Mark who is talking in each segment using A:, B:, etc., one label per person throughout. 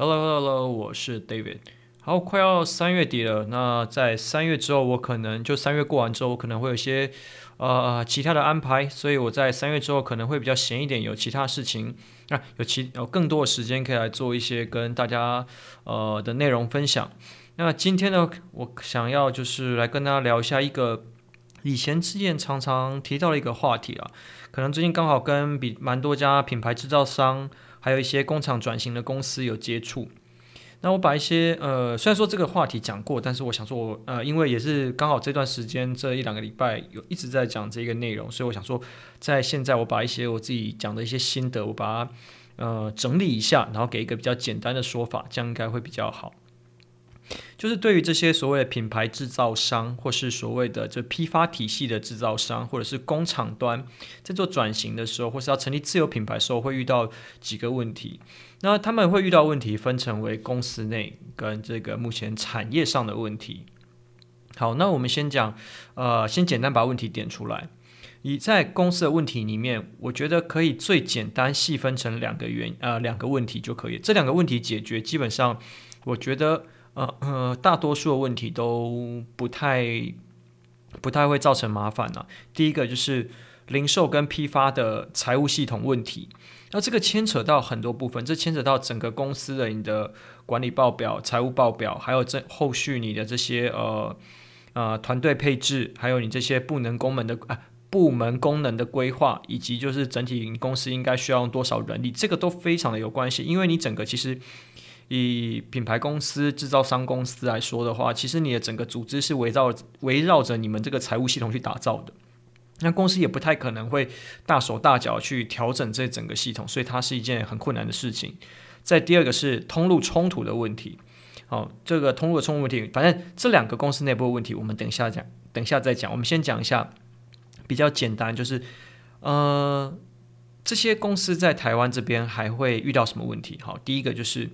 A: Hello，Hello，我是 David。好，快要三月底了。那在三月之后，我可能就三月过完之后，我可能会有一些呃其他的安排，所以我在三月之后可能会比较闲一点，有其他事情啊，有其有更多的时间可以来做一些跟大家呃的内容分享。那今天呢，我想要就是来跟大家聊一下一个以前之前常常提到的一个话题啊，可能最近刚好跟比蛮多家品牌制造商。还有一些工厂转型的公司有接触，那我把一些呃，虽然说这个话题讲过，但是我想说我呃，因为也是刚好这段时间这一两个礼拜有一直在讲这个内容，所以我想说，在现在我把一些我自己讲的一些心得，我把它呃整理一下，然后给一个比较简单的说法，这样应该会比较好。就是对于这些所谓的品牌制造商，或是所谓的这批发体系的制造商，或者是工厂端在做转型的时候，或是要成立自有品牌的时候，会遇到几个问题。那他们会遇到问题，分成为公司内跟这个目前产业上的问题。好，那我们先讲，呃，先简单把问题点出来。以在公司的问题里面，我觉得可以最简单细分成两个原，呃，两个问题就可以。这两个问题解决，基本上我觉得。呃呃，大多数的问题都不太不太会造成麻烦了、第一个就是零售跟批发的财务系统问题，那这个牵扯到很多部分，这牵扯到整个公司的你的管理报表、财务报表，还有这后续你的这些呃呃团队配置，还有你这些部门功能的啊、部门功能的规划，以及就是整体公司应该需要用多少人力，这个都非常的有关系，因为你整个其实。以品牌公司、制造商公司来说的话，其实你的整个组织是围绕围绕着你们这个财务系统去打造的。那公司也不太可能会大手大脚去调整这整个系统，所以它是一件很困难的事情。再第二个是通路冲突的问题。好，这个通路冲突问题，反正这两个公司内部的问题，我们等一下讲，等一下再讲。我们先讲一下比较简单，就是呃，这些公司在台湾这边还会遇到什么问题？好，第一个就是。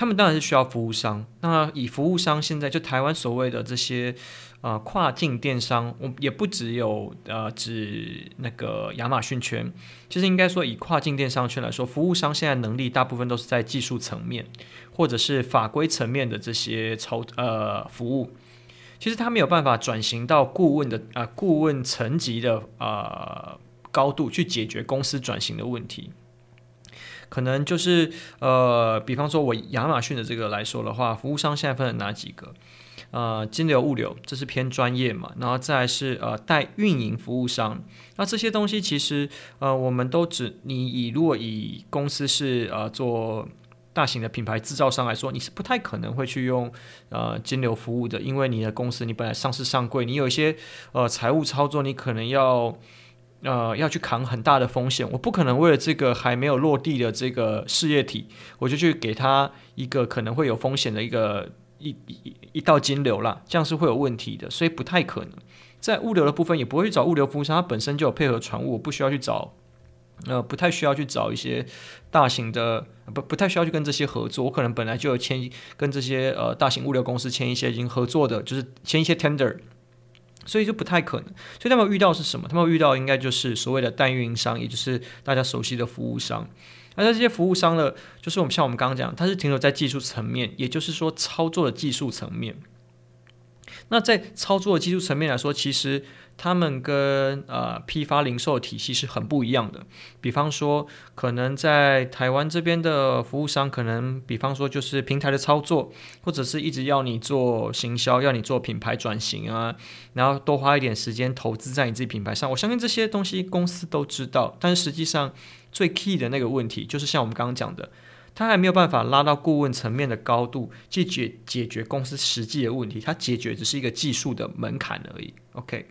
A: 他们当然是需要服务商。那以服务商现在就台湾所谓的这些呃跨境电商，我也不只有呃指那个亚马逊圈，其实应该说以跨境电商圈来说，服务商现在能力大部分都是在技术层面或者是法规层面的这些操呃服务。其实他没有办法转型到顾问的啊、顾问层级的啊、呃、高度去解决公司转型的问题。可能就是呃，比方说我亚马逊的这个来说的话，服务商现在分了哪几个？呃，金流、物流，这是偏专业嘛。然后再是呃，代运营服务商。那这些东西其实呃，我们都只你以如果以公司是呃做大型的品牌制造商来说，你是不太可能会去用呃金流服务的，因为你的公司你本来上市上柜，你有一些呃财务操作，你可能要。呃，要去扛很大的风险，我不可能为了这个还没有落地的这个事业体，我就去给他一个可能会有风险的一个一一一道金流啦，这样是会有问题的，所以不太可能。在物流的部分也不会去找物流服务商，它本身就有配合船务，我不需要去找，呃，不太需要去找一些大型的，不不太需要去跟这些合作，我可能本来就有签跟这些呃大型物流公司签一些已经合作的，就是签一些 tender。所以就不太可能，所以他们遇到是什么？他们遇到应该就是所谓的代运营商，也就是大家熟悉的服务商。而这些服务商的，就是我们像我们刚刚讲，它是停留在技术层面，也就是说操作的技术层面。那在操作技术层面来说，其实他们跟呃批发零售体系是很不一样的。比方说，可能在台湾这边的服务商，可能比方说就是平台的操作，或者是一直要你做行销，要你做品牌转型啊，然后多花一点时间投资在你自己品牌上。我相信这些东西公司都知道，但是实际上最 key 的那个问题，就是像我们刚刚讲的。他还没有办法拉到顾问层面的高度去解解决公司实际的问题，他解决只是一个技术的门槛而已。OK，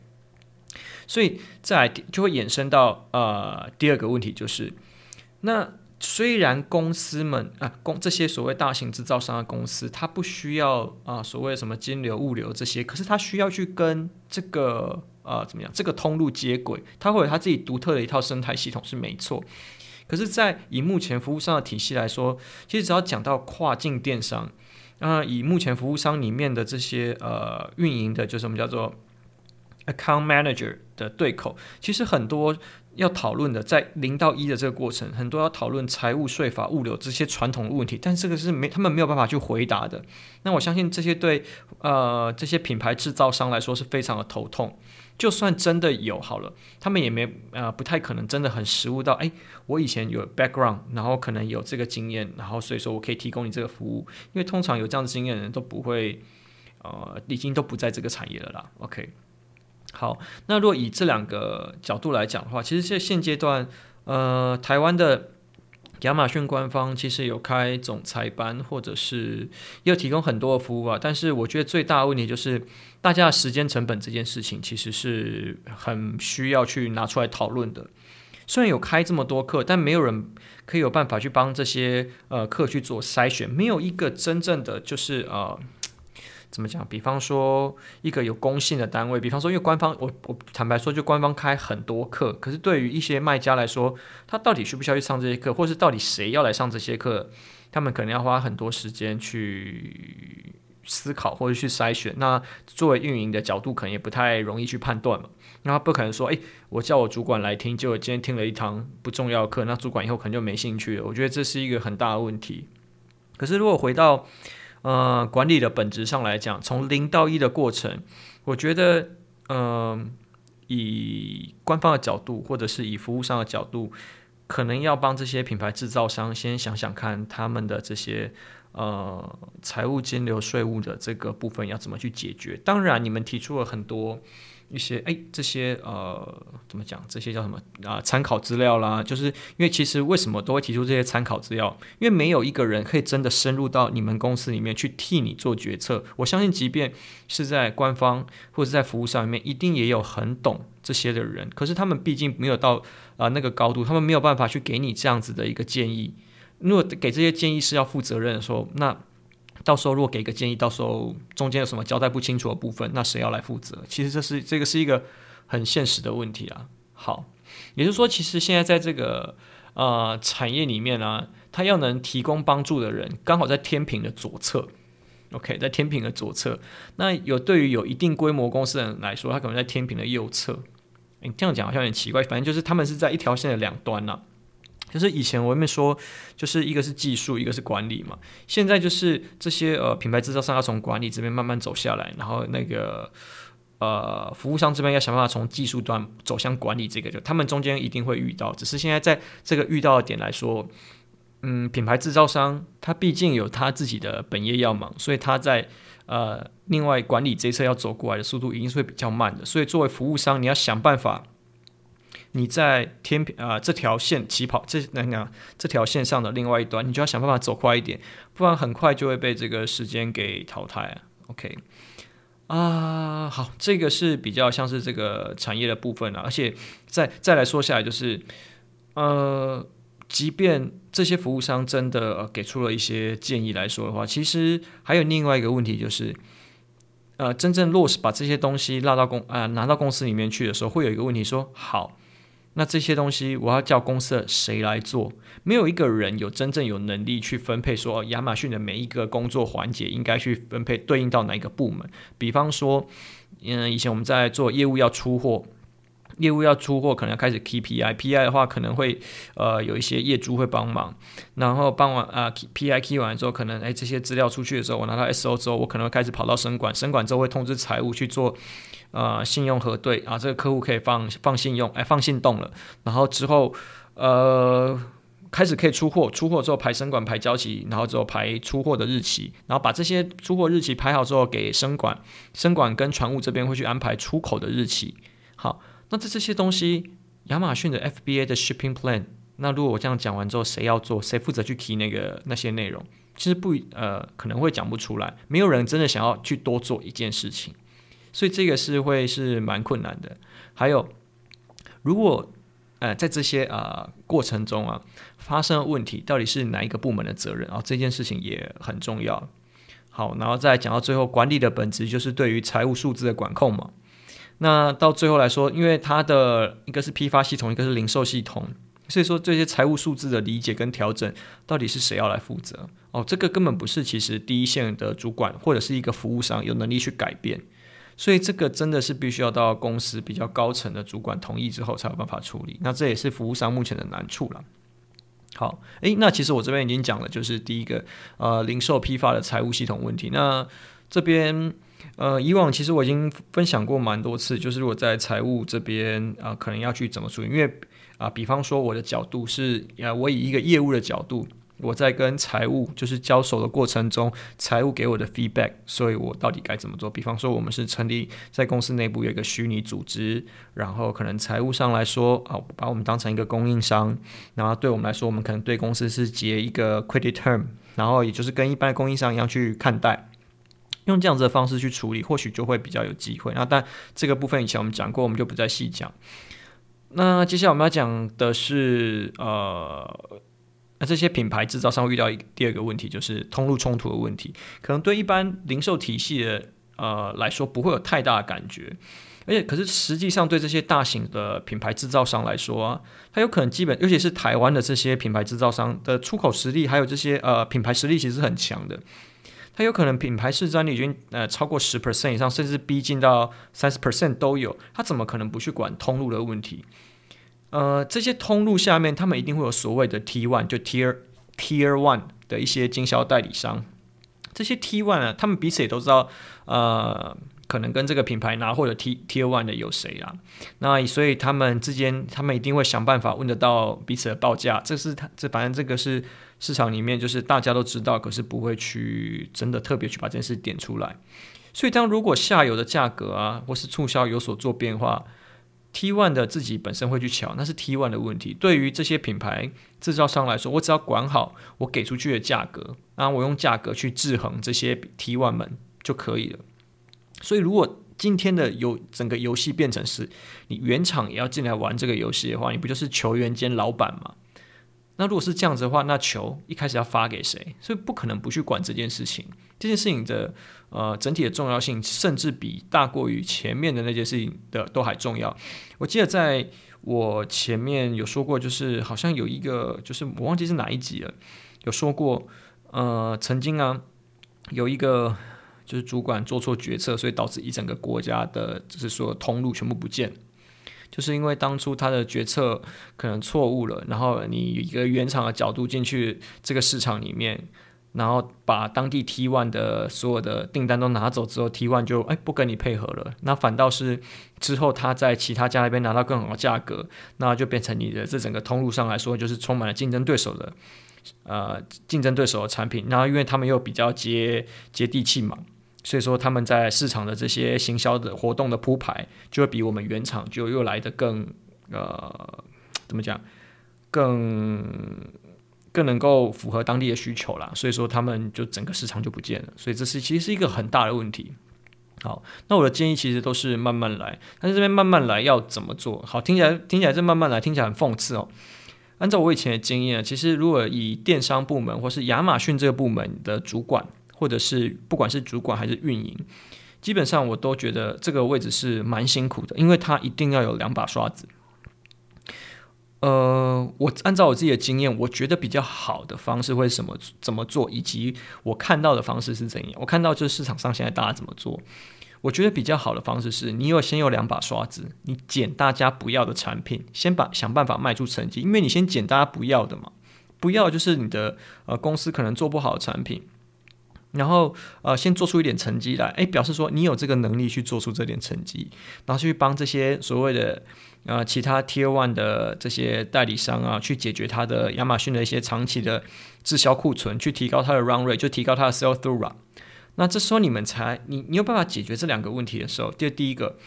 A: 所以再就会衍生到呃第二个问题，就是那虽然公司们啊公这些所谓大型制造商的公司，它不需要啊所谓什么金流、物流这些，可是它需要去跟这个呃怎么样这个通路接轨，它会有它自己独特的一套生态系统是没错。可是，在以目前服务商的体系来说，其实只要讲到跨境电商，那以目前服务商里面的这些呃运营的，就是我们叫做 account manager 的对口，其实很多要讨论的，在零到一的这个过程，很多要讨论财务、税法、物流这些传统的问题，但这个是没他们没有办法去回答的。那我相信这些对呃这些品牌制造商来说是非常的头痛。就算真的有好了，他们也没呃不太可能真的很实务到，哎，我以前有 background，然后可能有这个经验，然后所以说我可以提供你这个服务，因为通常有这样的经验的人都不会，呃，已经都不在这个产业了啦。OK，好，那如果以这两个角度来讲的话，其实现现阶段，呃，台湾的。亚马逊官方其实有开总裁班，或者是也有提供很多的服务啊。但是我觉得最大的问题就是，大家的时间成本这件事情其实是很需要去拿出来讨论的。虽然有开这么多课，但没有人可以有办法去帮这些呃课去做筛选，没有一个真正的就是呃。怎么讲？比方说一个有公信的单位，比方说因为官方，我我坦白说，就官方开很多课，可是对于一些卖家来说，他到底需不需要去上这些课，或是到底谁要来上这些课，他们可能要花很多时间去思考或者去筛选。那作为运营的角度，可能也不太容易去判断嘛。那他不可能说，诶，我叫我主管来听，结果今天听了一堂不重要的课，那主管以后可能就没兴趣了。我觉得这是一个很大的问题。可是如果回到呃，管理的本质上来讲，从零到一的过程，我觉得，嗯、呃，以官方的角度，或者是以服务商的角度，可能要帮这些品牌制造商先想想看，他们的这些呃财务、金流、税务的这个部分要怎么去解决。当然，你们提出了很多。一些哎，这些呃，怎么讲？这些叫什么啊？参考资料啦，就是因为其实为什么都会提出这些参考资料？因为没有一个人可以真的深入到你们公司里面去替你做决策。我相信，即便是在官方或者在服务上面，一定也有很懂这些的人。可是他们毕竟没有到啊，那个高度，他们没有办法去给你这样子的一个建议。如果给这些建议是要负责任的时候，那。到时候如果给个建议，到时候中间有什么交代不清楚的部分，那谁要来负责？其实这是这个是一个很现实的问题啊。好，也就是说，其实现在在这个呃产业里面呢、他要能提供帮助的人，刚好在天平的左侧。OK，在天平的左侧。那有对于有一定规模公司的人来说，他可能在天平的右侧。你这样讲好像有点奇怪，反正就是他们是在一条线的两端呐、啊。就是以前我们说，就是一个是技术，一个是管理嘛。现在就是这些呃品牌制造商要从管理这边慢慢走下来，然后那个呃服务商这边要想办法从技术端走向管理这个，就他们中间一定会遇到。只是现在在这个遇到的点来说，嗯，品牌制造商他毕竟有他自己的本业要忙，所以他在呃另外管理这一侧要走过来的速度一定是会比较慢的。所以作为服务商，你要想办法。你在天平啊、这条线起跑这那那这条线上的另外一端，你就要想办法走快一点，不然很快就会被这个时间给淘汰。OK 啊，好，这个是比较像是这个产业的部分了，而且再再来说下来就是，呃，即便这些服务商真的、给出了一些建议来说的话，其实还有另外一个问题就是，呃，真正落实把这些东西拉到公啊、拿到公司里面去的时候，会有一个问题说好。那这些东西我要叫公司谁来做？没有一个人有真正有能力去分配，说亚马逊的每一个工作环节应该去分配对应到哪一个部门。比方说，嗯，以前我们在做业务要出货，业务要出货，可能要开始 KPI，PI 的话可能会呃有一些业主会帮忙，然后帮完啊 PI key 完之后，可能哎这些资料出去的时候，我拿到 SO 之后，我可能会开始跑到生管，生管之后会通知财务去做。呃，信用核对啊，这个客户可以放放信用，哎，放信动了。然后之后，呃，开始可以出货，出货之后排生管排交期，然后之后排出货的日期，然后把这些出货日期排好之后给生管，生管跟船务这边会去安排出口的日期。好，那这这些东西，亚马逊的 FBA 的 Shipping Plan，那如果我这样讲完之后，谁要做？谁负责去 key 那个那些内容？其实不呃，可能会讲不出来，没有人真的想要去多做一件事情。所以这个是会是蛮困难的。还有，如果呃在这些啊、过程中啊发生问题，到底是哪一个部门的责任啊、哦？这件事情也很重要。好，然后再讲到最后，管理的本质就是对于财务数字的管控嘛。那到最后来说，因为它的一个是批发系统，一个是零售系统，所以说这些财务数字的理解跟调整，到底是谁要来负责？哦，这个根本不是其实第一线的主管或者是一个服务商有能力去改变。所以这个真的是必须要到公司比较高层的主管同意之后才有办法处理。那这也是服务商目前的难处了。好，诶，那其实我这边已经讲了，就是第一个呃零售批发的财务系统问题。那这边呃以往其实我已经分享过蛮多次，就是我在财务这边啊、可能要去怎么处理，因为啊、比方说我的角度是啊，我以一个业务的角度。我在跟财务就是交手的过程中，财务给我的 feedback，所以我到底该怎么做？比方说，我们是成立在公司内部有一个虚拟组织，然后可能财务上来说啊，把我们当成一个供应商，然后对我们来说，我们可能对公司是结一个 credit term，然后也就是跟一般的供应商一样去看待，用这样子的方式去处理，或许就会比较有机会。那但这个部分以前我们讲过，我们就不再细讲。那接下来我们要讲的是呃。那这些品牌制造商遇到一第二个问题，就是通路冲突的问题。可能对一般零售体系的呃来说，不会有太大的感觉。而且，可是实际上对这些大型的品牌制造商来说啊，它有可能基本，尤其是台湾的这些品牌制造商的出口实力，还有这些呃品牌实力，其实是很强的。它有可能品牌市占率已经呃超过十 percent 以上，甚至逼近到三十 percent 都有。它怎么可能不去管通路的问题？呃，这些通路下面，他们一定会有所谓的 T one，就 Tier Tier one 的一些经销代理商。这些 T one 啊，他们彼此也都知道，呃，可能跟这个品牌拿货的 T Tier one 的有谁啊？那所以他们之间，他们一定会想办法问得到彼此的报价。这是他这反正这个是市场里面就是大家都知道，可是不会去真的特别去把这件事点出来。所以当如果下游的价格啊，或是促销有所做变化，T one 的自己本身会去抢，那是 T one 的问题。对于这些品牌制造商来说，我只要管好我给出去的价格，啊我用价格去制衡这些 T one 们就可以了。所以，如果今天的游整个游戏变成是你原厂也要进来玩这个游戏的话，你不就是球员兼老板吗？那如果是这样子的话，那球一开始要发给谁？所以不可能不去管这件事情。这件事情的呃整体的重要性，甚至比大过于前面的那件事情的都还重要。我记得在我前面有说过，就是好像有一个，就是我忘记是哪一集了，有说过，呃，曾经啊有一个就是主管做错决策，所以导致一整个国家的就是说通路全部不见。就是因为当初他的决策可能错误了，然后你一个原厂的角度进去这个市场里面，然后把当地 T one 的所有的订单都拿走之后，T one 就哎不跟你配合了，那反倒是之后他在其他家那边拿到更好的价格，那就变成你的这整个通路上来说就是充满了竞争对手的呃竞争对手的产品，然后因为他们又比较接接地气嘛。所以说他们在市场的这些行销的活动的铺排，就会比我们原厂就又来的更呃，怎么讲，更更能够符合当地的需求啦。所以说他们就整个市场就不见了。所以这是其实是一个很大的问题。好，那我的建议其实都是慢慢来，但是这边慢慢来要怎么做？好，听起来听起来这慢慢来听起来很讽刺哦。按照我以前的经验，其实如果以电商部门或是亚马逊这个部门的主管。或者是不管是主管还是运营，基本上我都觉得这个位置是蛮辛苦的，因为他一定要有两把刷子。呃，我按照我自己的经验，我觉得比较好的方式会是什么怎么做，以及我看到的方式是怎样。我看到就是市场上现在大家怎么做，我觉得比较好的方式是你有先有两把刷子，你捡大家不要的产品，先把想办法卖出成绩，因为你先捡大家不要的嘛，不要就是你的呃公司可能做不好的产品。然后，呃，先做出一点成绩来，诶，表示说你有这个能力去做出这点成绩，然后去帮这些所谓的呃其他 Tier One 的这些代理商啊，去解决他的亚马逊的一些长期的滞销库存，去提高他的 Run Rate，就提高他的 Sell Through Rate。那这时候你们才，你你有办法解决这两个问题的时候，第第一个，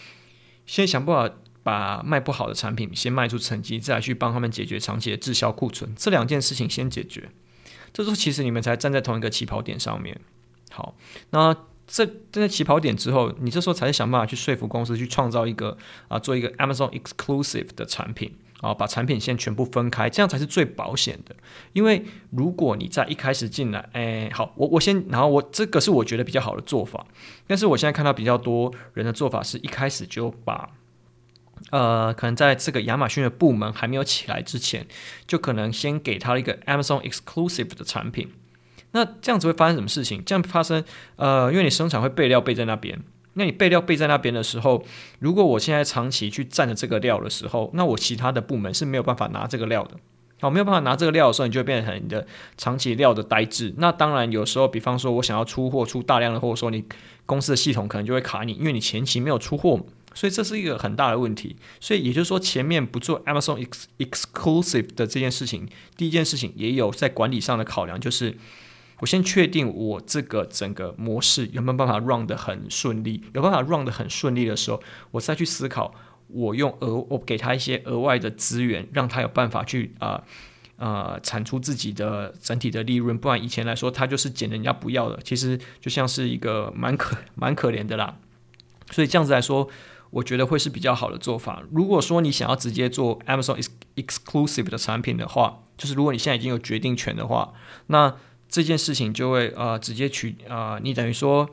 A: 先想办法把卖不好的产品先卖出成绩，再来去帮他们解决长期的滞销库存，这两件事情先解决。这时候其实你们才站在同一个起跑点上面。好，那这站在起跑点之后，你这时候才是想办法去说服公司去创造一个啊，做一个 Amazon Exclusive 的产品啊，把产品线全部分开，这样才是最保险的。因为如果你在一开始进来，哎，好，我我先，然后我这个是我觉得比较好的做法，但是我现在看到比较多人的做法是一开始就把。呃，可能在这个亚马逊的部门还没有起来之前，就可能先给他一个 Amazon Exclusive 的产品。那这样子会发生什么事情？这样发生，呃，因为你生产会备料备在那边，那你备料备在那边的时候，如果我现在长期去占着这个料的时候，那我其他的部门是没有办法拿这个料的。好，没有办法拿这个料的时候，你就会变成你的长期料的呆滞。那当然，有时候，比方说我想要出货出大量的货，说你公司的系统可能就会卡你，因为你前期没有出货，所以这是一个很大的问题。所以也就是说，前面不做 Amazon ex exclusive 的这件事情，第一件事情也有在管理上的考量，就是我先确定我这个整个模式有没有办法 run 得很顺利，有办法 run 得很顺利的时候，我再去思考。我用额，我给他一些额外的资源，让他有办法去啊啊产出自己的整体的利润。不然以前来说，他就是捡人家不要的，其实就像是一个蛮可 蛮可怜的啦。所以这样子来说，我觉得会是比较好的做法。如果说你想要直接做 Amazon exclusive 的产品的话，就是如果你现在已经有决定权的话，那这件事情就会啊、直接取啊、你等于说。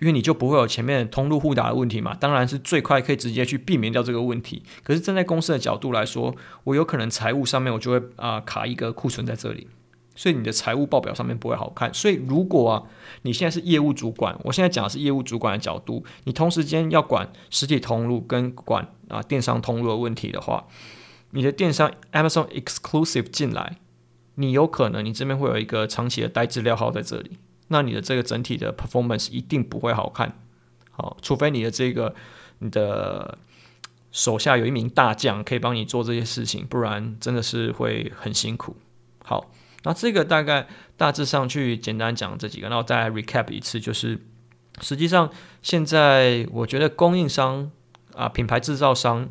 A: 因为你就不会有前面通路互打的问题嘛，当然是最快可以直接去避免掉这个问题。可是站在公司的角度来说，我有可能财务上面我就会啊、卡一个库存在这里，所以你的财务报表上面不会好看。所以如果啊你现在是业务主管，我现在讲的是业务主管的角度，你同时间要管实体通路跟管啊电商通路的问题的话，你的电商 Amazon Exclusive 进来，你有可能你这边会有一个长期的呆滞料号在这里。那你的这个整体的 performance 一定不会好看，好，除非你的这个你的手下有一名大将可以帮你做这些事情，不然真的是会很辛苦。好，那这个大概大致上去简单讲这几个，然后再 recap 一次，就是实际上现在我觉得供应商啊，品牌制造商。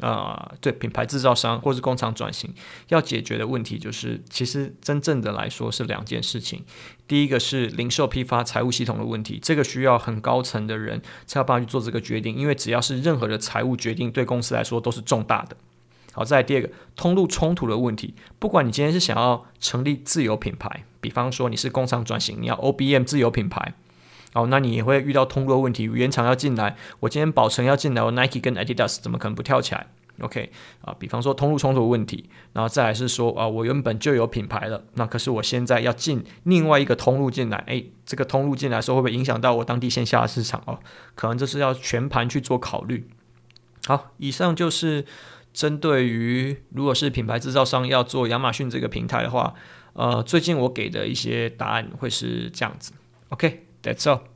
A: 啊、呃，对品牌制造商或是工厂转型要解决的问题，就是其实真正的来说是两件事情。第一个是零售批发财务系统的问题，这个需要很高层的人才有办法去做这个决定，因为只要是任何的财务决定，对公司来说都是重大的。好，再来第二个通路冲突的问题，不管你今天是想要成立自有品牌，比方说你是工厂转型，你要 OBM 自有品牌。哦，那你也会遇到通路的问题，原厂要进来，我今天宝成要进来，我 Nike 跟 Adidas 怎么可能不跳起来？OK 啊，比方说通路冲突问题，然后再来是说啊，我原本就有品牌了，那可是我现在要进另外一个通路进来，诶，这个通路进来的时候会不会影响到我当地线下的市场？哦，可能这是要全盘去做考虑。好，以上就是针对于如果是品牌制造商要做亚马逊这个平台的话，呃，最近我给的一些答案会是这样子。OK。That's all.